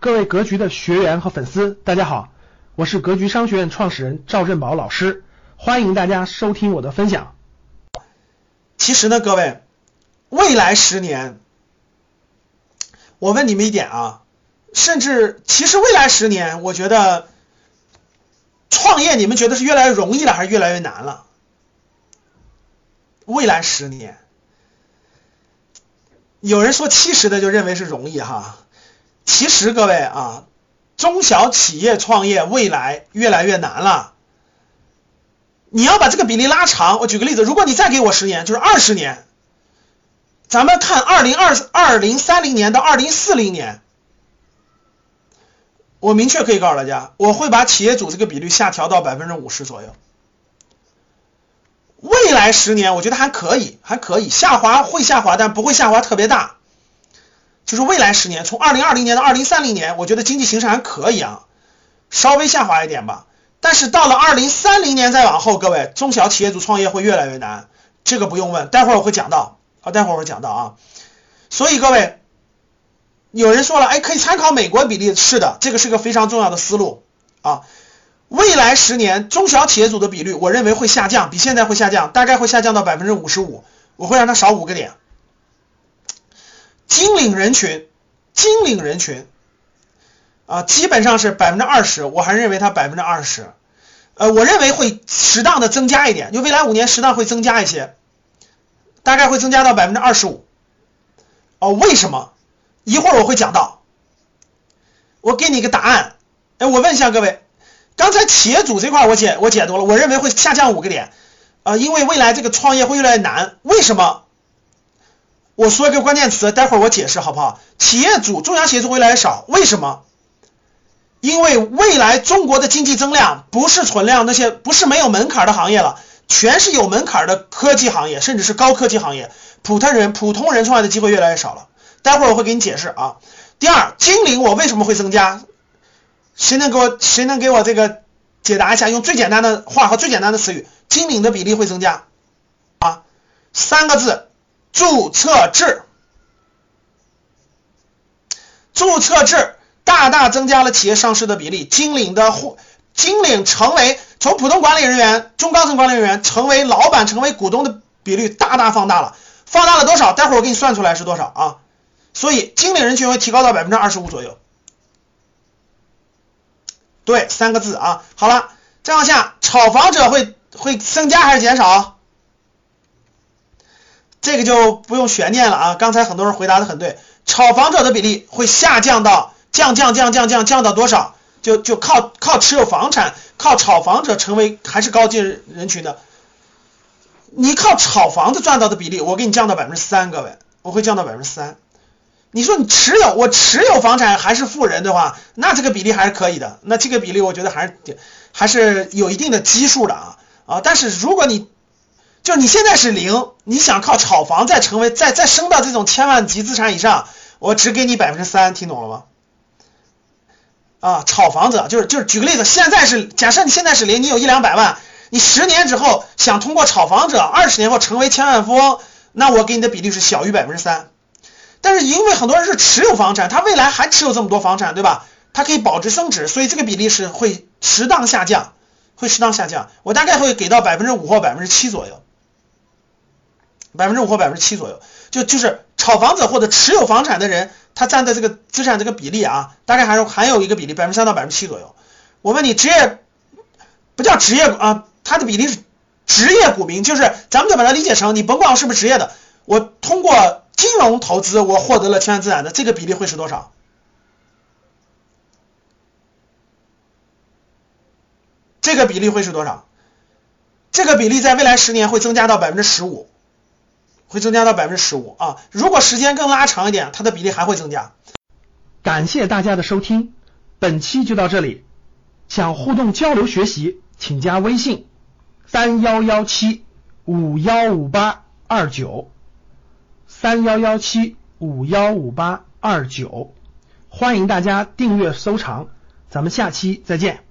各位格局的学员和粉丝，大家好，我是格局商学院创始人赵振宝老师，欢迎大家收听我的分享。其实呢，各位，未来十年，我问你们一点啊，甚至其实未来十年，我觉得创业，你们觉得是越来越容易了，还是越来越难了？未来十年。有人说七十的就认为是容易哈，其实各位啊，中小企业创业未来越来越难了。你要把这个比例拉长，我举个例子，如果你再给我十年，就是二十年，咱们看二零二二零三零年到二零四零年，我明确可以告诉大家，我会把企业主这个比率下调到百分之五十左右。未来十年，我觉得还可以，还可以下滑会下滑，但不会下滑特别大。就是未来十年，从二零二零年到二零三零年，我觉得经济形势还可以啊，稍微下滑一点吧。但是到了二零三零年再往后，各位中小企业主创业会越来越难，这个不用问，待会儿我会讲到啊，待会儿我会讲到啊。所以各位，有人说了，哎，可以参考美国比例，是的，这个是个非常重要的思路啊。未来十年中小企业主的比率，我认为会下降，比现在会下降，大概会下降到百分之五十五，我会让它少五个点。金领人群，金领人群啊，基本上是百分之二十，我还认为它百分之二十，呃，我认为会适当的增加一点，就未来五年适当会增加一些，大概会增加到百分之二十五。哦，为什么？一会儿我会讲到，我给你一个答案。哎，我问一下各位。刚才企业主这块我解我解读了，我认为会下降五个点，啊，因为未来这个创业会越来越难。为什么？我说一个关键词，待会儿我解释好不好？企业主中小企业主越来越少，为什么？因为未来中国的经济增量不是存量，那些不是没有门槛的行业了，全是有门槛的科技行业，甚至是高科技行业，普通人普通人创业的机会越来越少了。待会儿我会给你解释啊。第二，金领我为什么会增加？谁能给我谁能给我这个解答一下？用最简单的话和最简单的词语，金领的比例会增加啊？三个字，注册制，注册制大大增加了企业上市的比例，金领的或金领成为从普通管理人员、中高层管理人员成为老板、成为股东的比率大大放大了，放大了多少？待会儿我给你算出来是多少啊？所以金领人群会提高到百分之二十五左右。对，三个字啊，好了，再往下，炒房者会会增加还是减少？这个就不用悬念了啊，刚才很多人回答的很对，炒房者的比例会下降到降降降降降降到多少？就就靠靠持有房产，靠炒房者成为还是高阶人群的，你靠炒房子赚到的比例，我给你降到百分之三，各位，我会降到百分之三。你说你持有我持有房产还是富人的话，那这个比例还是可以的。那这个比例我觉得还是还是有一定的基数的啊啊！但是如果你就是你现在是零，你想靠炒房再成为再再升到这种千万级资产以上，我只给你百分之三，听懂了吗？啊，炒房子就是就是举个例子，现在是假设你现在是零，你有一两百万，你十年之后想通过炒房者二十年后成为千万富翁，那我给你的比例是小于百分之三。但是因为很多人是持有房产，他未来还持有这么多房产，对吧？他可以保值升值，所以这个比例是会适当下降，会适当下降。我大概会给到百分之五或百分之七左右，百分之五或百分之七左右，就就是炒房子或者持有房产的人，他占的这个资产这个比例啊，大概还是还有一个比例，百分之三到百分之七左右。我问你，职业不叫职业啊，它的比例是职业股民，就是咱们就把它理解成，你甭管我是不是职业的，我通过。金融投资，我获得了千万资产的这个比例会是多少？这个比例会是多少？这个比例在未来十年会增加到百分之十五，会增加到百分之十五啊！如果时间更拉长一点，它的比例还会增加。感谢大家的收听，本期就到这里。想互动交流学习，请加微信三幺幺七五幺五八二九。三幺幺七五幺五八二九，欢迎大家订阅收藏，咱们下期再见。